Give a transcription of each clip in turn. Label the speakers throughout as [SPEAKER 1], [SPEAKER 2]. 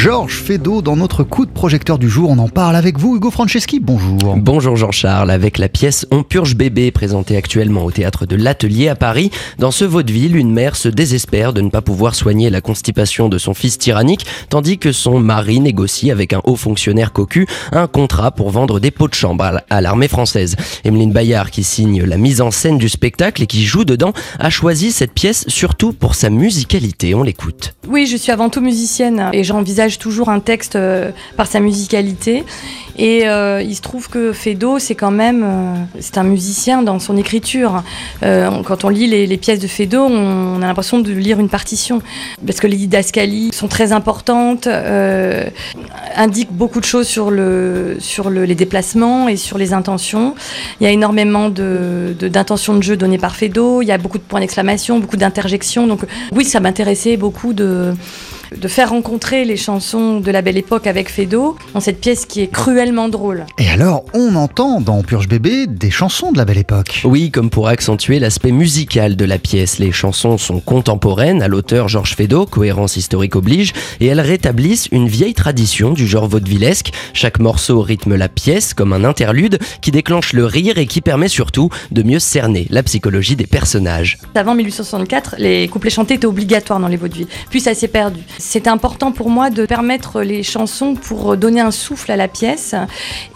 [SPEAKER 1] Georges Feydeau dans notre coup de projecteur du jour. On en parle avec vous, Hugo Franceschi. Bonjour.
[SPEAKER 2] Bonjour Jean-Charles. Avec la pièce On purge bébé présentée actuellement au théâtre de l'Atelier à Paris, dans ce vaudeville, une mère se désespère de ne pas pouvoir soigner la constipation de son fils tyrannique, tandis que son mari négocie avec un haut fonctionnaire cocu un contrat pour vendre des pots de chambre à l'armée française. Emeline Bayard, qui signe la mise en scène du spectacle et qui joue dedans, a choisi cette pièce surtout pour sa musicalité. On l'écoute.
[SPEAKER 3] Oui, je suis avant tout musicienne et j'envisage toujours un texte euh, par sa musicalité. Et euh, il se trouve que Fedo, c'est quand même, euh, c'est un musicien dans son écriture. quand on lit les, pièces de Fedo, on, a l'impression de lire une partition, parce que les didascalies sont très importantes, indiquent beaucoup de choses sur, le, sur le, les déplacements et sur les intentions. Il y a énormément de, d'intentions de, jeu données par Fedo, il y a beaucoup de points d'exclamation, beaucoup d'interjections. Donc oui, ça m'intéressait beaucoup de de faire rencontrer les chansons de la belle époque avec Fedo dans cette pièce qui est cruellement drôle.
[SPEAKER 1] Et alors, on entend dans Purge Bébé des chansons de la belle époque.
[SPEAKER 2] Oui, comme pour accentuer l'aspect musical de la pièce. Les chansons sont contemporaines à l'auteur Georges Feydeau, cohérence historique oblige, et elles rétablissent une vieille tradition du genre vaudevillesque. Chaque morceau rythme la pièce comme un interlude qui déclenche le rire et qui permet surtout de mieux cerner la psychologie des personnages.
[SPEAKER 3] Avant 1864, les couplets chantés étaient obligatoires dans les vaudevilles. Puis ça s'est perdu. C'est important pour moi de permettre les chansons pour donner un souffle à la pièce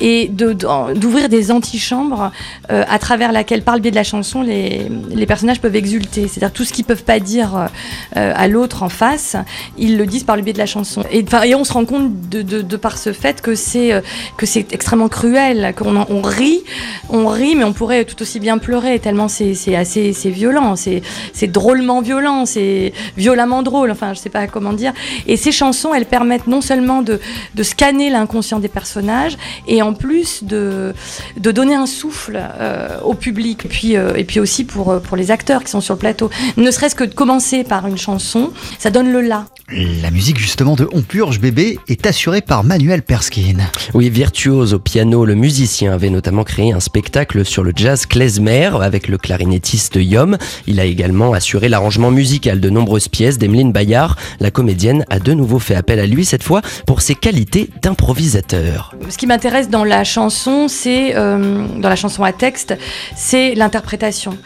[SPEAKER 3] et d'ouvrir des antichambres euh, à travers laquelle, par le biais de la chanson, les, personnages peuvent exulter. C'est-à-dire tout ce qu'ils peuvent pas dire euh, à l'autre en face, ils le disent par le biais de la chanson. Et, et on se rend compte de, par ce fait que c'est euh, extrêmement cruel, qu'on on rit, on rit, mais on pourrait tout aussi bien pleurer tellement c'est assez violent, c'est drôlement violent, c'est violemment drôle. Enfin, je sais pas comment dire. Et ces chansons, elles permettent non seulement de, scanner l'inconscient des personnages, et en plus de, donner un souffle euh, au public, et puis, euh, et puis aussi pour, euh, pour les acteurs qui sont sur le plateau. Ne serait-ce que de commencer par une chanson, ça donne le là.
[SPEAKER 1] La musique justement de On Purge Bébé est assurée par Manuel Perskin.
[SPEAKER 2] Oui, virtuose au piano, le musicien avait notamment créé un spectacle sur le jazz klezmer avec le clarinettiste Yom. Il a également assuré l'arrangement musical de nombreuses pièces d'Emeline Bayard. La comédienne a de nouveau fait appel à lui cette fois pour ses qualités d'improvisateur.
[SPEAKER 3] Ce qui m'intéresse dans la chanson, c'est euh, dans la chanson à texte, c'est l'interprétation,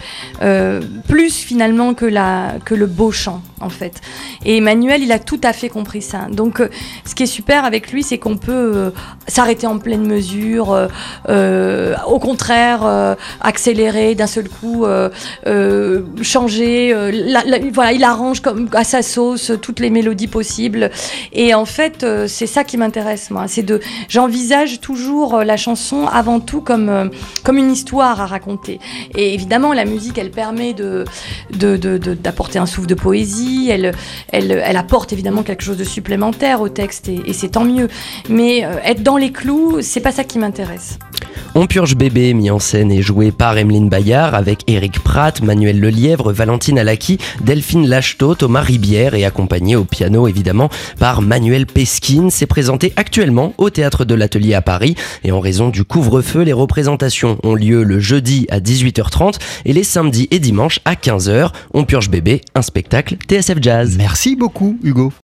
[SPEAKER 3] euh, plus finalement que la que le beau chant en fait. Et Emmanuel, il a tout à fait compris ça. Donc, euh, ce qui est super avec lui, c'est qu'on peut euh, s'arrêter en pleine mesure, euh, au contraire, accélérer d'un seul coup, changer. voilà, il arrange comme à sa sauce toutes les mélodies possibles. Et en fait, c'est ça qui m'intéresse moi. C'est de, j'envisage toujours la chanson avant tout comme comme une histoire à raconter. Et évidemment, la musique, elle permet de d'apporter un souffle de poésie elle, elle, apporte évidemment quelque chose de supplémentaire au texte et, c'est tant mieux. Mais euh, être dans les clous, c'est pas ça qui m'intéresse.
[SPEAKER 2] On purge bébé, mis en scène et joué par Emeline Bayard avec Eric Pratt, Manuel Lelièvre, Valentine Alaki, Delphine Lachetot, Thomas Ribière et accompagné au piano évidemment par Manuel Peskin. C'est présenté actuellement au théâtre de l'Atelier à Paris et en raison du couvre-feu, les représentations ont lieu le jeudi à 18h30 et les samedis et dimanches à 15h. On purge bébé, un spectacle TSF Jazz.
[SPEAKER 1] Merci beaucoup Hugo.